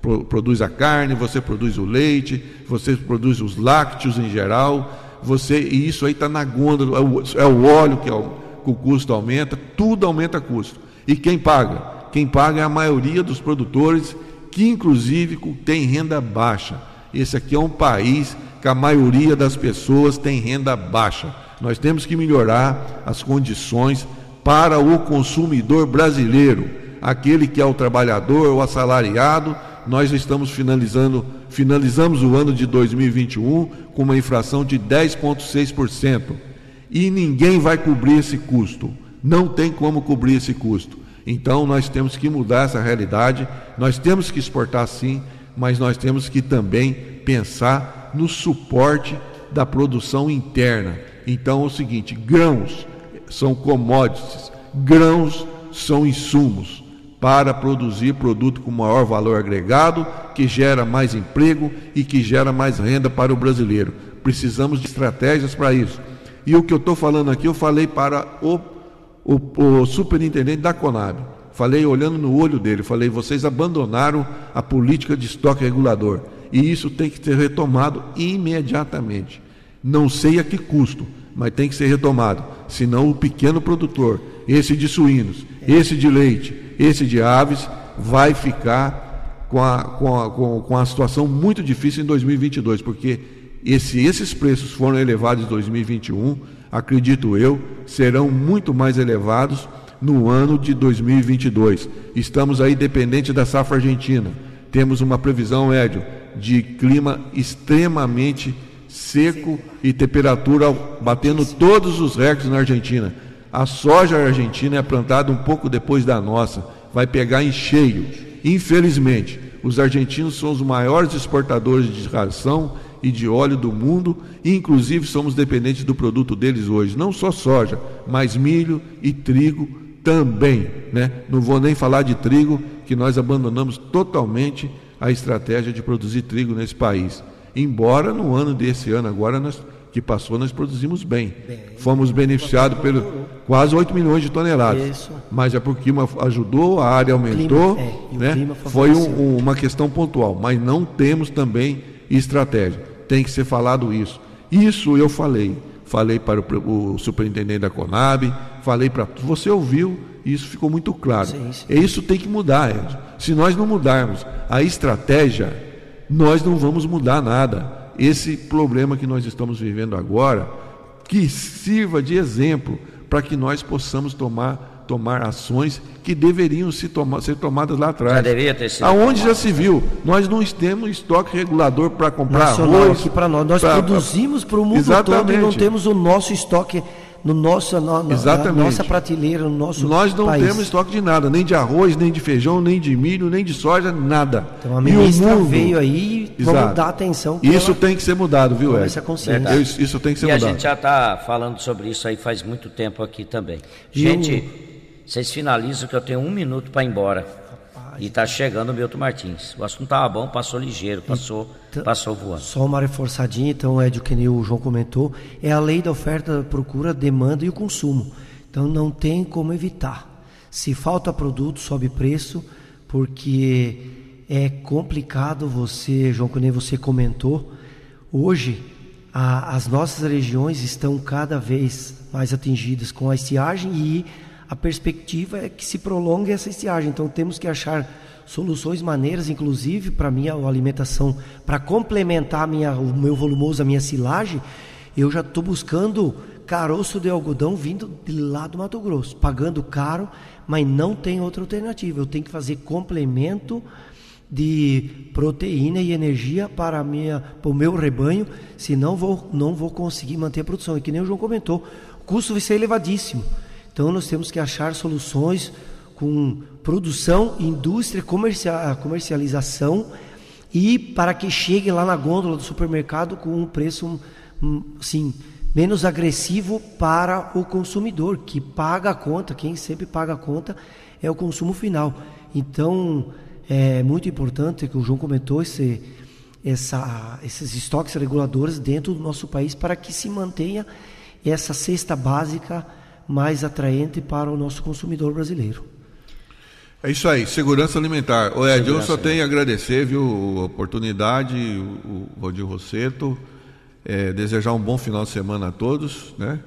pro, produz a carne, você produz o leite, você produz os lácteos em geral. Você, e isso aí está na gôndola, é o, é o óleo que é o, o custo aumenta, tudo aumenta custo. E quem paga? Quem paga é a maioria dos produtores, que inclusive tem renda baixa. Esse aqui é um país que a maioria das pessoas tem renda baixa. Nós temos que melhorar as condições para o consumidor brasileiro, aquele que é o trabalhador, o assalariado. Nós estamos finalizando, finalizamos o ano de 2021 com uma inflação de 10,6%. E ninguém vai cobrir esse custo. Não tem como cobrir esse custo. Então nós temos que mudar essa realidade, nós temos que exportar sim, mas nós temos que também pensar no suporte da produção interna. Então é o seguinte: grãos são commodities, grãos são insumos para produzir produto com maior valor agregado, que gera mais emprego e que gera mais renda para o brasileiro. Precisamos de estratégias para isso. E o que eu estou falando aqui, eu falei para o o, o superintendente da Conab. Falei olhando no olho dele, falei: vocês abandonaram a política de estoque regulador e isso tem que ser retomado imediatamente. Não sei a que custo, mas tem que ser retomado. Senão o pequeno produtor, esse de suínos, esse de leite, esse de aves, vai ficar com a, com a, com a situação muito difícil em 2022, porque esse, esses preços foram elevados em 2021 acredito eu, serão muito mais elevados no ano de 2022. Estamos aí dependentes da safra argentina. Temos uma previsão, Édio, de clima extremamente seco e temperatura batendo todos os recordes na Argentina. A soja argentina é plantada um pouco depois da nossa, vai pegar em cheio. Infelizmente, os argentinos são os maiores exportadores de ração e de óleo do mundo, e inclusive somos dependentes do produto deles hoje, não só soja, mas milho e trigo também, né? Não vou nem falar de trigo, que nós abandonamos totalmente a estratégia de produzir trigo nesse país. Embora no ano desse ano agora nós que passou nós produzimos bem. bem Fomos beneficiados pelo quase 8 milhões de toneladas. Isso. Mas é porque uma ajudou, a área aumentou, clima, é, né? Foi um, uma questão pontual, mas não temos também estratégia tem que ser falado isso. Isso eu falei. Falei para o, o superintendente da Conab, falei para. Você ouviu, e isso ficou muito claro. Sim, sim. Isso tem que mudar, Edson. Se nós não mudarmos a estratégia, nós não vamos mudar nada. Esse problema que nós estamos vivendo agora, que sirva de exemplo para que nós possamos tomar tomar ações que deveriam se toma, ser tomadas lá atrás. Já deveria ter sido. Aonde já se viu? Nós não temos estoque regulador para comprar Nacional arroz. aqui para nós. Nós pra, produzimos para o mundo exatamente. todo e não temos o nosso estoque no nosso, na, na nossa prateleira, no nosso Nós não país. temos estoque de nada, nem de arroz, nem de feijão, nem de milho, nem de soja, nada. Então a ministra mundo, veio aí, Exato. vamos dar atenção. Isso tem que ser mudado, viu, Ed? Essa consciência. Isso tem que ser e mudado. E a gente já está falando sobre isso aí faz muito tempo aqui também. Gente, vocês finalizam que eu tenho um minuto para ir embora. Rapaz. E está chegando o Milton Martins. O assunto estava bom, passou ligeiro, passou, então, passou voando. Só uma reforçadinha, então, é o que o João comentou, é a lei da oferta, procura, demanda e o consumo. Então não tem como evitar. Se falta produto, sobe preço, porque é complicado você, João, como você comentou, hoje a, as nossas regiões estão cada vez mais atingidas com a estiagem e a perspectiva é que se prolongue essa estiagem. Então temos que achar soluções, maneiras, inclusive para minha alimentação, para complementar minha, o meu volumoso, a minha silagem, eu já estou buscando caroço de algodão vindo de lá do Mato Grosso, pagando caro, mas não tem outra alternativa. Eu tenho que fazer complemento de proteína e energia para, minha, para o meu rebanho, senão vou, não vou conseguir manter a produção. E que nem o João comentou, o custo vai ser elevadíssimo. Então nós temos que achar soluções com produção, indústria, comercialização e para que chegue lá na gôndola do supermercado com um preço assim, menos agressivo para o consumidor, que paga a conta, quem sempre paga a conta é o consumo final. Então, é muito importante que o João comentou esse, essa, esses estoques reguladores dentro do nosso país para que se mantenha essa cesta básica mais atraente para o nosso consumidor brasileiro. É isso aí, segurança alimentar. O Ed, eu só tenho a agradecer, viu, a oportunidade, o Valdir Rosseto, é, desejar um bom final de semana a todos, né?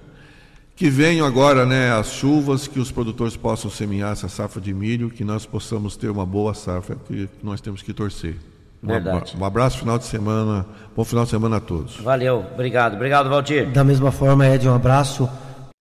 Que venham agora, né, as chuvas, que os produtores possam semear essa safra de milho, que nós possamos ter uma boa safra, que nós temos que torcer. Verdade. Um abraço, final de semana. Bom final de semana a todos. Valeu, obrigado. Obrigado, Valdir. Da mesma forma, Ed, um abraço